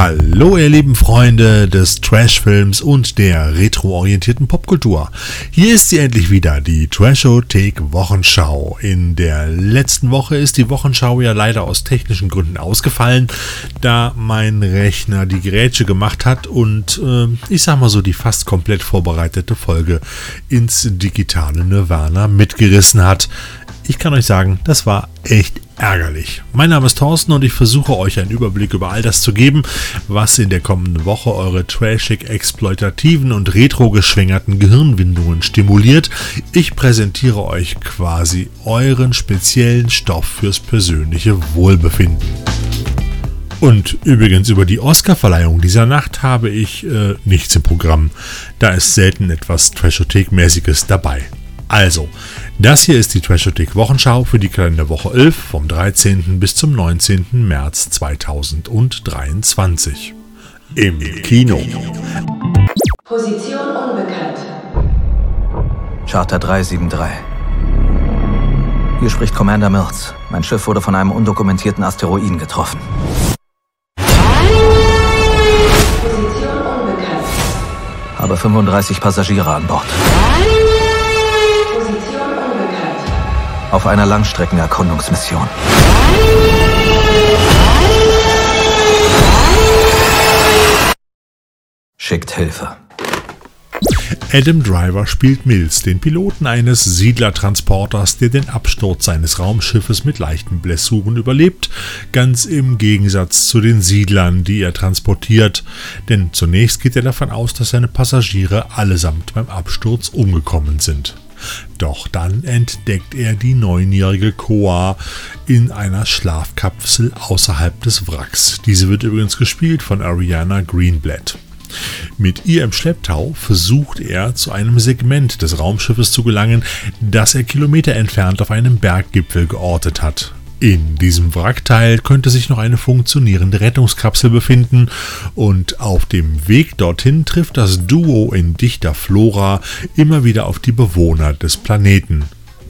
Hallo ihr lieben Freunde des Trashfilms und der retroorientierten Popkultur. Hier ist sie endlich wieder, die Trashothek Wochenschau. In der letzten Woche ist die Wochenschau ja leider aus technischen Gründen ausgefallen, da mein Rechner die Gerätsche gemacht hat und äh, ich sag mal so die fast komplett vorbereitete Folge ins digitale Nirvana mitgerissen hat. Ich kann euch sagen, das war echt ärgerlich. Mein Name ist Thorsten und ich versuche euch einen Überblick über all das zu geben, was in der kommenden Woche eure trashig exploitativen und retro geschwängerten Gehirnwindungen stimuliert. Ich präsentiere euch quasi euren speziellen Stoff fürs persönliche Wohlbefinden. Und übrigens über die Oscarverleihung dieser Nacht habe ich äh, nichts im Programm. Da ist selten etwas Trashothek-mäßiges dabei. Also, das hier ist die Trashothek Wochenschau für die Kalenderwoche 11 vom 13. bis zum 19. März 2023. Im Kino. Position unbekannt. Charter 373. Hier spricht Commander Mills. Mein Schiff wurde von einem undokumentierten Asteroiden getroffen. Position unbekannt. Habe 35 Passagiere an Bord. Auf einer Langstreckenerkundungsmission. Schickt Hilfe. Adam Driver spielt Mills, den Piloten eines Siedlertransporters, der den Absturz seines Raumschiffes mit leichten Blessuren überlebt, ganz im Gegensatz zu den Siedlern, die er transportiert, denn zunächst geht er davon aus, dass seine Passagiere allesamt beim Absturz umgekommen sind. Doch dann entdeckt er die neunjährige Koa in einer Schlafkapsel außerhalb des Wracks. Diese wird übrigens gespielt von Ariana Greenblatt. Mit ihr im Schlepptau versucht er zu einem Segment des Raumschiffes zu gelangen, das er Kilometer entfernt auf einem Berggipfel geortet hat. In diesem Wrackteil könnte sich noch eine funktionierende Rettungskapsel befinden und auf dem Weg dorthin trifft das Duo in dichter Flora immer wieder auf die Bewohner des Planeten.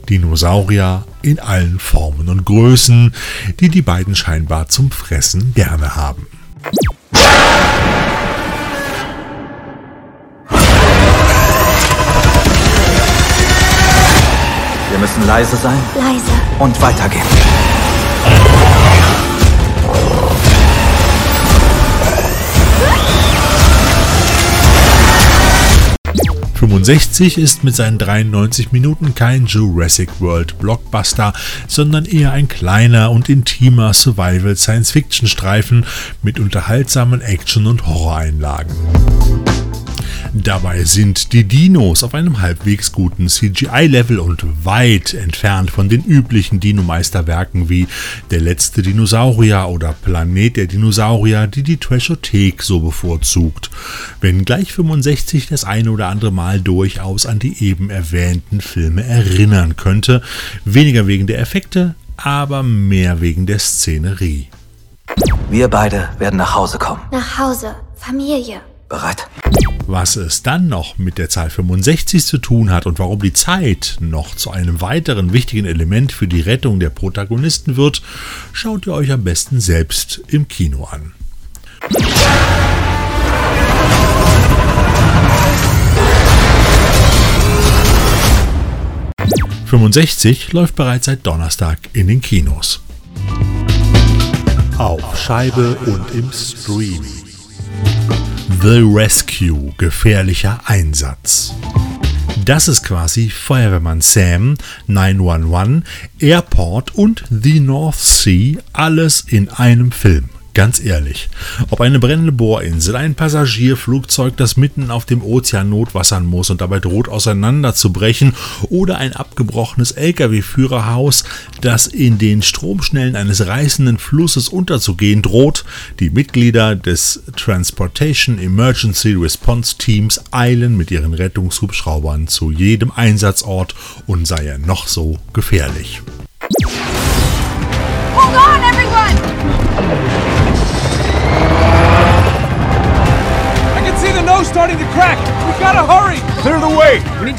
Dinosaurier in allen Formen und Größen, die die beiden scheinbar zum Fressen gerne haben. Wir müssen leise sein Leise. und weitergehen. 65 ist mit seinen 93 Minuten kein Jurassic World Blockbuster, sondern eher ein kleiner und intimer Survival Science-Fiction-Streifen mit unterhaltsamen Action- und Horroreinlagen. Dabei sind die Dinos auf einem halbwegs guten CGI-Level und weit entfernt von den üblichen Dino-Meisterwerken wie Der letzte Dinosaurier oder Planet der Dinosaurier, die die Trashothek so bevorzugt. Wenngleich 65 das eine oder andere Mal durchaus an die eben erwähnten Filme erinnern könnte, weniger wegen der Effekte, aber mehr wegen der Szenerie. Wir beide werden nach Hause kommen. Nach Hause. Familie. Bereit? Was es dann noch mit der Zahl 65 zu tun hat und warum die Zeit noch zu einem weiteren wichtigen Element für die Rettung der Protagonisten wird, schaut ihr euch am besten selbst im Kino an. »65« läuft bereits seit Donnerstag in den Kinos. Auf Scheibe und im Stream. The Rescue, gefährlicher Einsatz. Das ist quasi Feuerwehrmann Sam, 911, Airport und The North Sea, alles in einem Film. Ganz ehrlich, ob eine brennende Bohrinsel, ein Passagierflugzeug, das mitten auf dem Ozean notwassern muss und dabei droht auseinanderzubrechen, oder ein abgebrochenes Lkw-Führerhaus, das in den Stromschnellen eines reißenden Flusses unterzugehen droht, die Mitglieder des Transportation Emergency Response Teams eilen mit ihren Rettungshubschraubern zu jedem Einsatzort und sei er noch so gefährlich.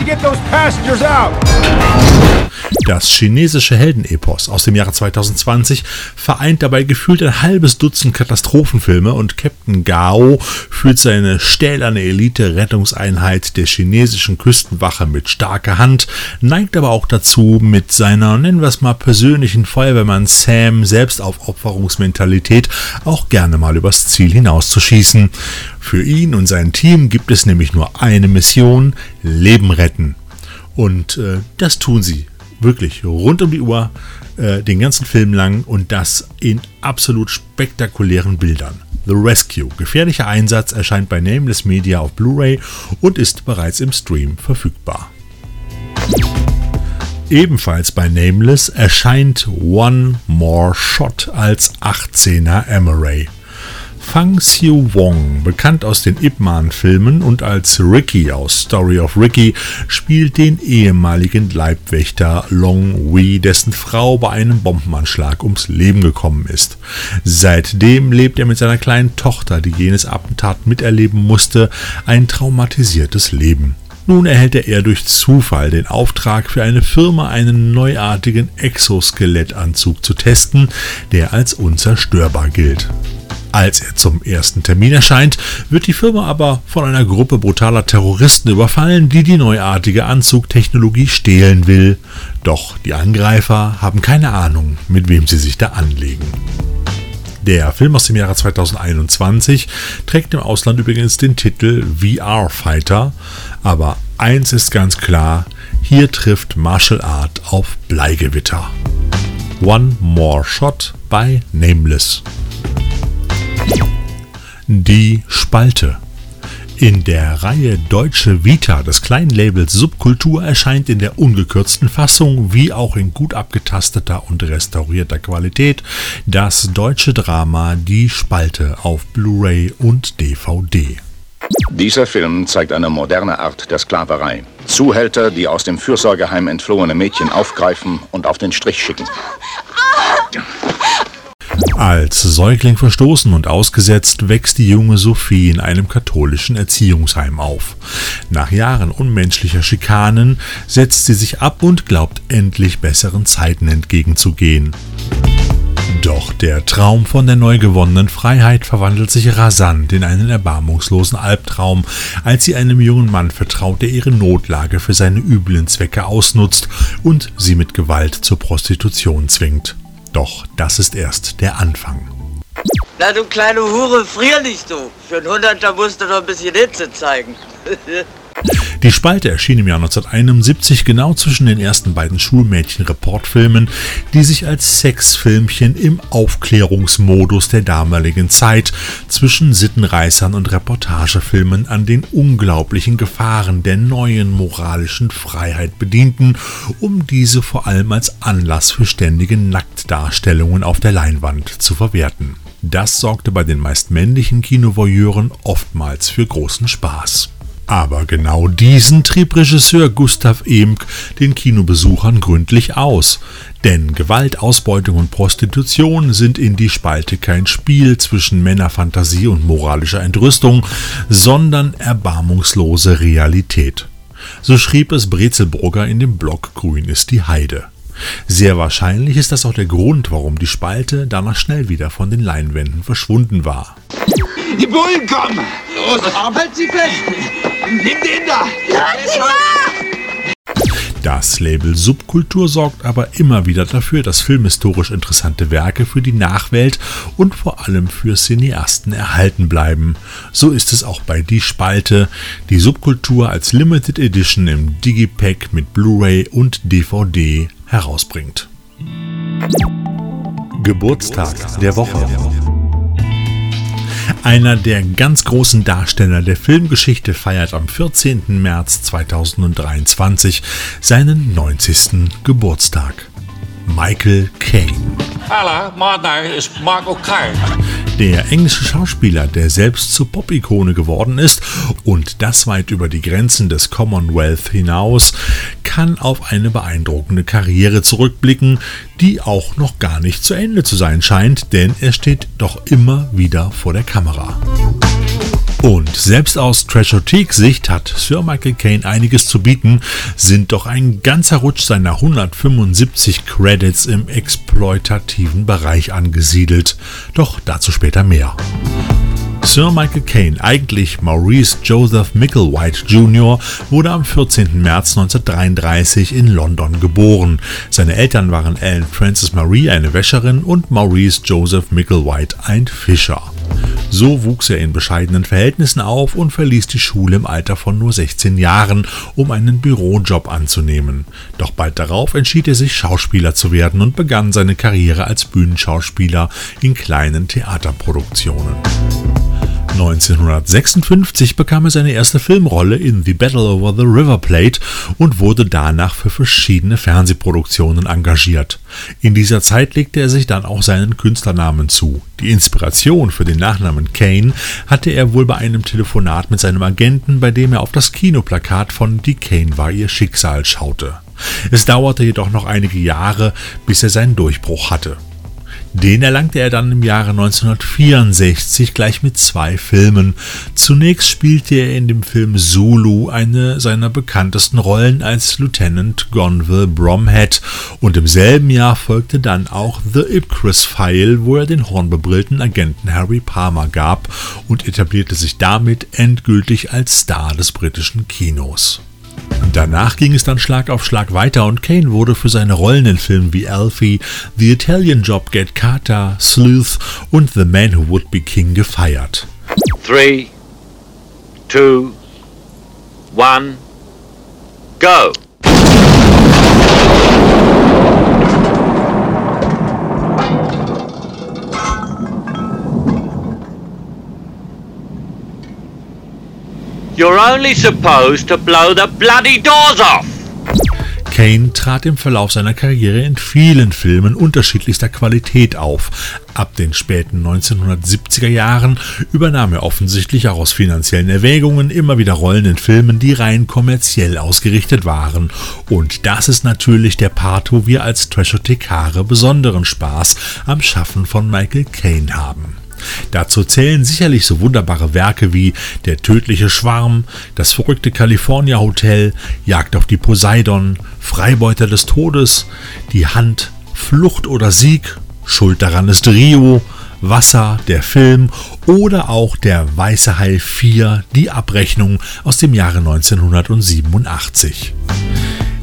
To get those passengers out. Das chinesische Heldenepos aus dem Jahre 2020 vereint dabei gefühlt ein halbes Dutzend Katastrophenfilme und Captain Gao führt seine stählerne Elite-Rettungseinheit der chinesischen Küstenwache mit starker Hand, neigt aber auch dazu, mit seiner, nennen wir es mal, persönlichen Feuerwehrmann Sam Selbstaufopferungsmentalität auch gerne mal übers Ziel hinauszuschießen. Für ihn und sein Team gibt es nämlich nur eine Mission, Leben retten. Und äh, das tun sie wirklich rund um die Uhr, äh, den ganzen Film lang und das in absolut spektakulären Bildern. The Rescue. Gefährlicher Einsatz erscheint bei Nameless Media auf Blu-ray und ist bereits im Stream verfügbar. Ebenfalls bei Nameless erscheint One More Shot als 18er Emery. Fang Xiu Wong, bekannt aus den Ip Man-Filmen und als Ricky aus Story of Ricky, spielt den ehemaligen Leibwächter Long Wei, dessen Frau bei einem Bombenanschlag ums Leben gekommen ist. Seitdem lebt er mit seiner kleinen Tochter, die jenes Attentat miterleben musste, ein traumatisiertes Leben. Nun erhält er durch Zufall den Auftrag für eine Firma einen neuartigen Exoskelettanzug zu testen, der als unzerstörbar gilt. Als er zum ersten Termin erscheint, wird die Firma aber von einer Gruppe brutaler Terroristen überfallen, die die neuartige Anzugtechnologie stehlen will. Doch die Angreifer haben keine Ahnung, mit wem sie sich da anlegen. Der Film aus dem Jahre 2021 trägt im Ausland übrigens den Titel VR Fighter, aber eins ist ganz klar, hier trifft Martial Art auf Bleigewitter. One More Shot bei Nameless. Die Spalte. In der Reihe Deutsche Vita des kleinen Labels Subkultur erscheint in der ungekürzten Fassung wie auch in gut abgetasteter und restaurierter Qualität das deutsche Drama Die Spalte auf Blu-ray und DVD. Dieser Film zeigt eine moderne Art der Sklaverei. Zuhälter, die aus dem Fürsorgeheim entflohene Mädchen aufgreifen und auf den Strich schicken. Als Säugling verstoßen und ausgesetzt wächst die junge Sophie in einem katholischen Erziehungsheim auf. Nach Jahren unmenschlicher Schikanen setzt sie sich ab und glaubt endlich besseren Zeiten entgegenzugehen. Doch der Traum von der neu gewonnenen Freiheit verwandelt sich rasant in einen erbarmungslosen Albtraum, als sie einem jungen Mann vertraut, der ihre Notlage für seine üblen Zwecke ausnutzt und sie mit Gewalt zur Prostitution zwingt. Doch das ist erst der Anfang. Na du kleine Hure, frier nicht so. Für einen Hunderter musst du noch ein bisschen Hitze zeigen. Die Spalte erschien im Jahr 1971 genau zwischen den ersten beiden Schulmädchen-Reportfilmen, die sich als Sexfilmchen im Aufklärungsmodus der damaligen Zeit zwischen Sittenreißern und Reportagefilmen an den unglaublichen Gefahren der neuen moralischen Freiheit bedienten, um diese vor allem als Anlass für ständige Nacktdarstellungen auf der Leinwand zu verwerten. Das sorgte bei den meist männlichen Kinovoyeuren oftmals für großen Spaß. Aber genau diesen trieb Regisseur Gustav Emck den Kinobesuchern gründlich aus. Denn Gewalt, Ausbeutung und Prostitution sind in die Spalte kein Spiel zwischen Männerfantasie und moralischer Entrüstung, sondern erbarmungslose Realität. So schrieb es Brezelbrugger in dem Blog Grün ist die Heide. Sehr wahrscheinlich ist das auch der Grund, warum die Spalte danach schnell wieder von den Leinwänden verschwunden war. Die Bullen kommen! Los, halt sie fest! Nimm den da! Das Label Subkultur sorgt aber immer wieder dafür, dass filmhistorisch interessante Werke für die Nachwelt und vor allem für Cineasten erhalten bleiben. So ist es auch bei Die Spalte, die Subkultur als Limited Edition im Digipack mit Blu-ray und DVD herausbringt. Geburtstag der Woche. Einer der ganz großen Darsteller der Filmgeschichte feiert am 14. März 2023 seinen 90. Geburtstag. Michael Caine. Hallo, mein Name ist Michael Caine. Der englische Schauspieler, der selbst zur Pop-Ikone geworden ist und das weit über die Grenzen des Commonwealth hinaus, kann auf eine beeindruckende Karriere zurückblicken, die auch noch gar nicht zu Ende zu sein scheint, denn er steht doch immer wieder vor der Kamera. Und selbst aus Trashothek-Sicht hat Sir Michael Caine einiges zu bieten, sind doch ein ganzer Rutsch seiner 175 Credits im exploitativen Bereich angesiedelt. Doch dazu später mehr. Sir Michael Caine, eigentlich Maurice Joseph Micklewhite Jr., wurde am 14. März 1933 in London geboren. Seine Eltern waren Ellen Frances Marie, eine Wäscherin, und Maurice Joseph Micklewhite, ein Fischer. So wuchs er in bescheidenen Verhältnissen auf und verließ die Schule im Alter von nur 16 Jahren, um einen Bürojob anzunehmen. Doch bald darauf entschied er sich, Schauspieler zu werden und begann seine Karriere als Bühnenschauspieler in kleinen Theaterproduktionen. 1956 bekam er seine erste Filmrolle in The Battle Over the River Plate und wurde danach für verschiedene Fernsehproduktionen engagiert. In dieser Zeit legte er sich dann auch seinen Künstlernamen zu. Die Inspiration für den Nachnamen Kane hatte er wohl bei einem Telefonat mit seinem Agenten, bei dem er auf das Kinoplakat von Die Kane war ihr Schicksal schaute. Es dauerte jedoch noch einige Jahre, bis er seinen Durchbruch hatte. Den erlangte er dann im Jahre 1964 gleich mit zwei Filmen. Zunächst spielte er in dem Film Zulu eine seiner bekanntesten Rollen als Lieutenant Gonville Bromhead und im selben Jahr folgte dann auch The Ipcris File, wo er den hornbebrillten Agenten Harry Palmer gab und etablierte sich damit endgültig als Star des britischen Kinos. Danach ging es dann Schlag auf Schlag weiter und Kane wurde für seine Rollen in Filmen wie Alfie, The Italian Job Get Carter, Sleuth und The Man Who Would Be King gefeiert. 3, 2, 1, go! You're only supposed to blow the bloody doors off! Kane trat im Verlauf seiner Karriere in vielen Filmen unterschiedlichster Qualität auf. Ab den späten 1970er Jahren übernahm er offensichtlich auch aus finanziellen Erwägungen immer wieder Rollen in Filmen, die rein kommerziell ausgerichtet waren. Und das ist natürlich der Part, wo wir als Trashothekare besonderen Spaß am Schaffen von Michael Caine haben. Dazu zählen sicherlich so wunderbare Werke wie Der tödliche Schwarm, Das verrückte California Hotel, Jagd auf die Poseidon, Freibeuter des Todes, Die Hand, Flucht oder Sieg, Schuld daran ist Rio, Wasser, der Film oder auch der Weiße Hai 4, die Abrechnung aus dem Jahre 1987.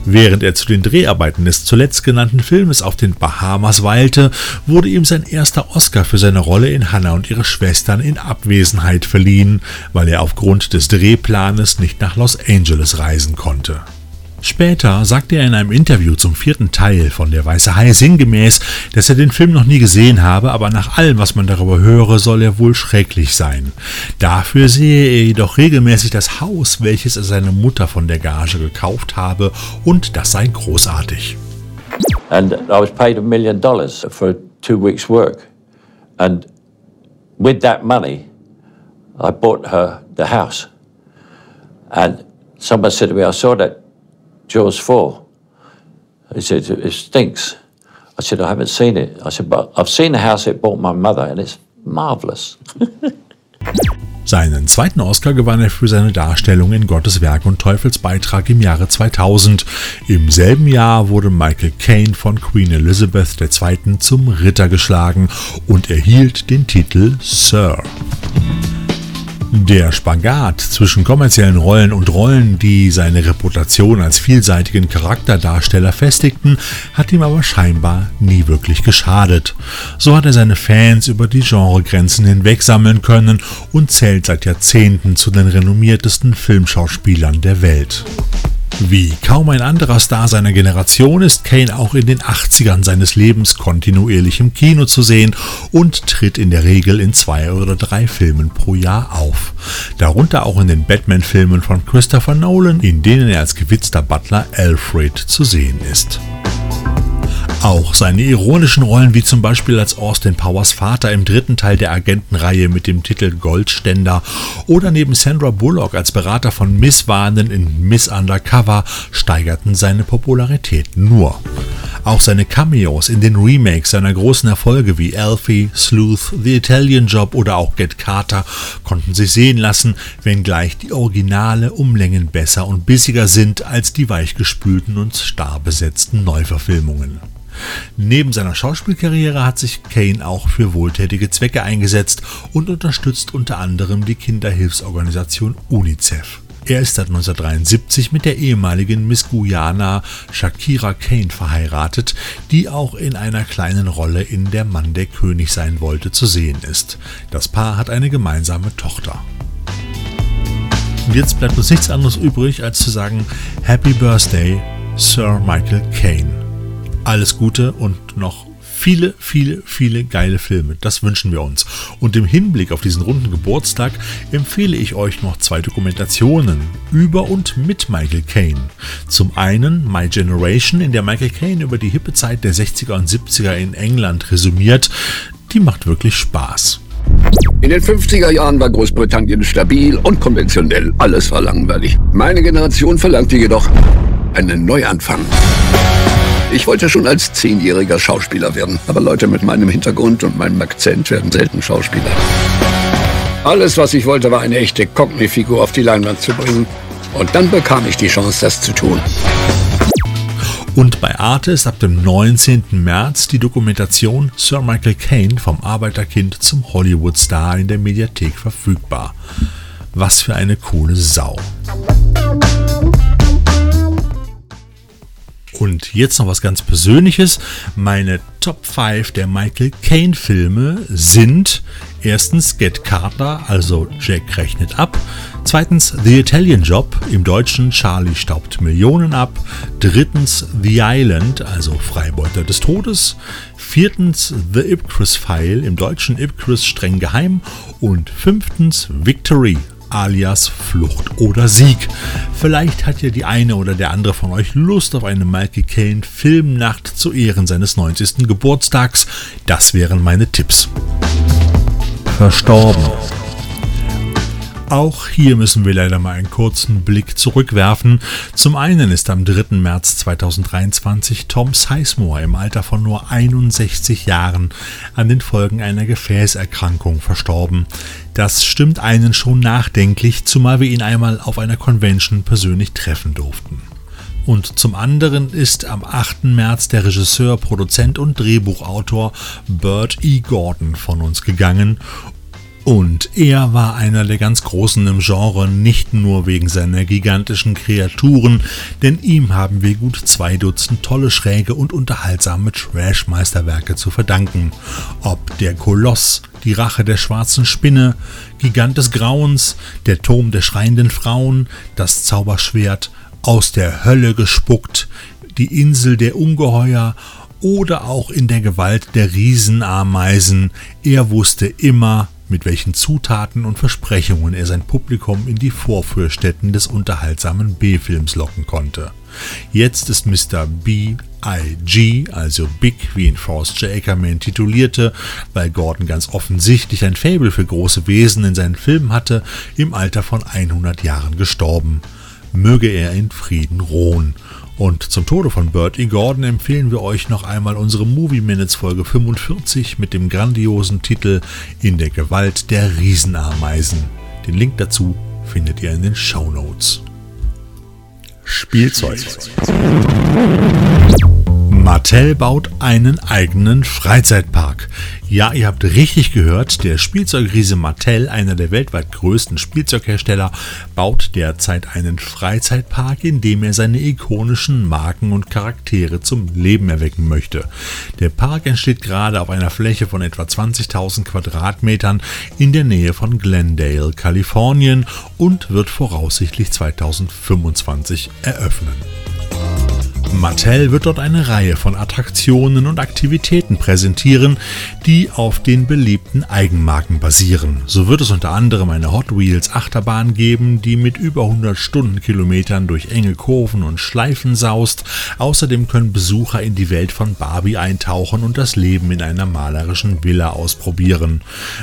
Während er zu den Dreharbeiten des zuletzt genannten Filmes auf den Bahamas weilte, wurde ihm sein erster Oscar für seine Rolle in Hannah und ihre Schwestern in Abwesenheit verliehen, weil er aufgrund des Drehplanes nicht nach Los Angeles reisen konnte. Später sagte er in einem Interview zum vierten Teil von Der Weiße Hai sinngemäß, dass er den Film noch nie gesehen habe, aber nach allem, was man darüber höre, soll er wohl schrecklich sein. Dafür sehe er jedoch regelmäßig das Haus, welches er seine Mutter von der Gage gekauft habe, und das sei großartig. And I was paid a million dollars for two weeks' work. And with that money, I bought her the house. And someone said to me, I saw that Jaws 4. He said, it stinks. I said, I haven't seen it. I said, but I've seen the house it bought my mother and it's marvelous. Seinen zweiten Oscar gewann er für seine Darstellung in Gottes Werk und Teufels Beitrag im Jahre 2000. Im selben Jahr wurde Michael Caine von Queen Elizabeth II. zum Ritter geschlagen und erhielt den Titel Sir. Der Spagat zwischen kommerziellen Rollen und Rollen, die seine Reputation als vielseitigen Charakterdarsteller festigten, hat ihm aber scheinbar nie wirklich geschadet. So hat er seine Fans über die Genregrenzen hinweg sammeln können und zählt seit Jahrzehnten zu den renommiertesten Filmschauspielern der Welt. Wie kaum ein anderer Star seiner Generation ist Kane auch in den 80ern seines Lebens kontinuierlich im Kino zu sehen und tritt in der Regel in zwei oder drei Filmen pro Jahr auf. Darunter auch in den Batman-Filmen von Christopher Nolan, in denen er als gewitzter Butler Alfred zu sehen ist. Auch seine ironischen Rollen, wie zum Beispiel als Austin Powers Vater im dritten Teil der Agentenreihe mit dem Titel Goldständer oder neben Sandra Bullock als Berater von Miss Warnen in Miss Undercover, steigerten seine Popularität nur. Auch seine Cameos in den Remakes seiner großen Erfolge wie Alfie, Sleuth, The Italian Job oder auch Get Carter konnten sich sehen lassen, wenngleich die Originale um Längen besser und bissiger sind als die weichgespülten und starr besetzten Neuverfilmungen. Neben seiner Schauspielkarriere hat sich Kane auch für wohltätige Zwecke eingesetzt und unterstützt unter anderem die Kinderhilfsorganisation UNICEF. Er ist seit 1973 mit der ehemaligen Miss Guyana Shakira Kane verheiratet, die auch in einer kleinen Rolle in Der Mann, der König sein wollte, zu sehen ist. Das Paar hat eine gemeinsame Tochter. Und jetzt bleibt uns nichts anderes übrig, als zu sagen Happy Birthday, Sir Michael Caine. Alles Gute und noch viele, viele, viele geile Filme. Das wünschen wir uns. Und im Hinblick auf diesen runden Geburtstag empfehle ich euch noch zwei Dokumentationen über und mit Michael Caine. Zum einen My Generation, in der Michael Caine über die hippe Zeit der 60er und 70er in England resümiert. Die macht wirklich Spaß. In den 50er Jahren war Großbritannien stabil und konventionell. Alles war langweilig. Meine Generation verlangte jedoch einen Neuanfang. Ich wollte schon als Zehnjähriger Schauspieler werden, aber Leute mit meinem Hintergrund und meinem Akzent werden selten Schauspieler. Alles, was ich wollte, war eine echte Cockney-Figur auf die Leinwand zu bringen. Und dann bekam ich die Chance, das zu tun. Und bei Arte ist ab dem 19. März die Dokumentation Sir Michael Caine vom Arbeiterkind zum Hollywood-Star in der Mediathek verfügbar. Was für eine coole Sau. Und jetzt noch was ganz Persönliches. Meine Top 5 der Michael Caine Filme sind erstens Get Carter, also Jack rechnet ab. Zweitens The Italian Job, im Deutschen Charlie staubt Millionen ab. Drittens The Island, also Freibeuter des Todes. Viertens The Ipcris File, im Deutschen Ipcris streng geheim. Und fünftens Victory, alias Flucht oder Sieg. Vielleicht hat ja die eine oder der andere von euch Lust auf eine Michael Caine Filmnacht zu Ehren seines 90. Geburtstags. Das wären meine Tipps. Verstorben. Auch hier müssen wir leider mal einen kurzen Blick zurückwerfen. Zum einen ist am 3. März 2023 Tom Sizemore im Alter von nur 61 Jahren an den Folgen einer Gefäßerkrankung verstorben. Das stimmt einen schon nachdenklich, zumal wir ihn einmal auf einer Convention persönlich treffen durften. Und zum anderen ist am 8. März der Regisseur, Produzent und Drehbuchautor Burt E. Gordon von uns gegangen und er war einer der ganz Großen im Genre, nicht nur wegen seiner gigantischen Kreaturen, denn ihm haben wir gut zwei Dutzend tolle, schräge und unterhaltsame Trash-Meisterwerke zu verdanken. Ob der Koloss, die Rache der schwarzen Spinne, Gigant des Grauens, der Turm der schreienden Frauen, das Zauberschwert, aus der Hölle gespuckt, die Insel der Ungeheuer oder auch in der Gewalt der Riesenameisen. Er wusste immer, mit welchen Zutaten und Versprechungen er sein Publikum in die Vorführstätten des unterhaltsamen B-Films locken konnte. Jetzt ist Mr. B.I.G., also Big, wie ihn Forrest J. Ackerman titulierte, weil Gordon ganz offensichtlich ein Faible für große Wesen in seinen Filmen hatte, im Alter von 100 Jahren gestorben. Möge er in Frieden ruhen. Und zum Tode von Burt E. Gordon empfehlen wir euch noch einmal unsere Movie Minutes Folge 45 mit dem grandiosen Titel In der Gewalt der Riesenameisen. Den Link dazu findet ihr in den Show Notes. Spielzeug. Mattel baut einen eigenen Freizeitpark. Ja, ihr habt richtig gehört, der Spielzeugriese Mattel, einer der weltweit größten Spielzeughersteller, baut derzeit einen Freizeitpark, in dem er seine ikonischen Marken und Charaktere zum Leben erwecken möchte. Der Park entsteht gerade auf einer Fläche von etwa 20.000 Quadratmetern in der Nähe von Glendale, Kalifornien und wird voraussichtlich 2025 eröffnen. Mattel wird dort eine Reihe von Attraktionen und Aktivitäten präsentieren, die auf den beliebten Eigenmarken basieren. So wird es unter anderem eine Hot Wheels Achterbahn geben, die mit über 100 Stundenkilometern durch enge Kurven und Schleifen saust. Außerdem können Besucher in die Welt von Barbie eintauchen und das Leben in einer malerischen Villa ausprobieren.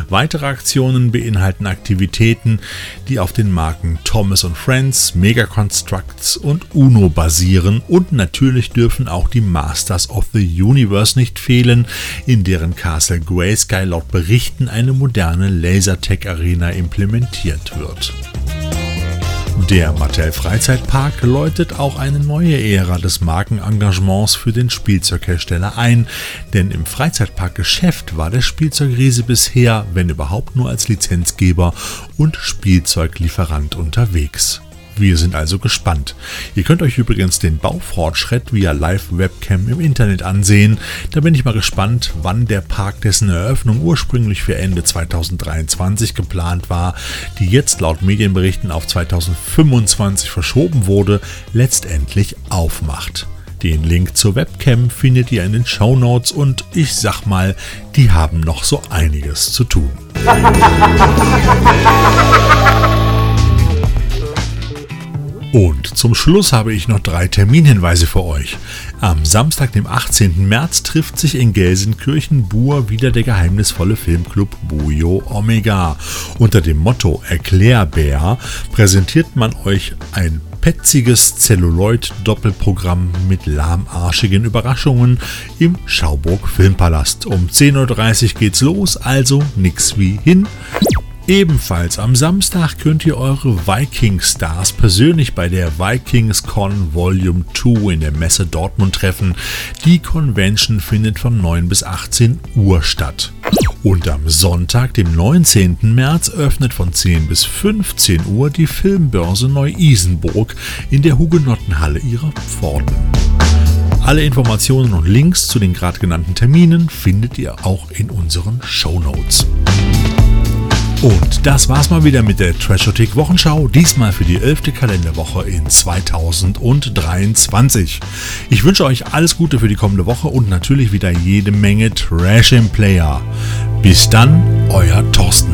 Weitere Aktionen beinhalten Aktivitäten, die auf den Marken Thomas Friends, Mega Constructs und Uno basieren und natürlich natürlich dürfen auch die Masters of the Universe nicht fehlen, in deren Castle Graysky laut Berichten eine moderne Lasertech-Arena implementiert wird. Der Mattel Freizeitpark läutet auch eine neue Ära des Markenengagements für den Spielzeughersteller ein, denn im Freizeitparkgeschäft war der Spielzeugriese bisher, wenn überhaupt nur als Lizenzgeber und Spielzeuglieferant unterwegs. Wir sind also gespannt. Ihr könnt euch übrigens den Baufortschritt via Live-Webcam im Internet ansehen. Da bin ich mal gespannt, wann der Park, dessen Eröffnung ursprünglich für Ende 2023 geplant war, die jetzt laut Medienberichten auf 2025 verschoben wurde, letztendlich aufmacht. Den Link zur Webcam findet ihr in den Show Notes und ich sag mal, die haben noch so einiges zu tun. zum Schluss habe ich noch drei Terminhinweise für euch. Am Samstag, dem 18. März, trifft sich in Gelsenkirchen-Bur wieder der geheimnisvolle Filmclub Bujo Omega. Unter dem Motto Erklärbär präsentiert man euch ein petziges Celluloid-Doppelprogramm mit lahmarschigen Überraschungen im Schauburg Filmpalast. Um 10.30 Uhr geht's los, also nix wie hin. Ebenfalls am Samstag könnt ihr eure Viking-Stars persönlich bei der VikingsCon Volume 2 in der Messe Dortmund treffen. Die Convention findet von 9 bis 18 Uhr statt. Und am Sonntag, dem 19. März, öffnet von 10 bis 15 Uhr die Filmbörse Neu-Isenburg in der Hugenottenhalle ihrer Pforten. Alle Informationen und Links zu den gerade genannten Terminen findet ihr auch in unseren Show Notes. Und das war's mal wieder mit der Trashotik Wochenschau, diesmal für die 11. Kalenderwoche in 2023. Ich wünsche euch alles Gute für die kommende Woche und natürlich wieder jede Menge Trash im Player. Bis dann, euer Thorsten.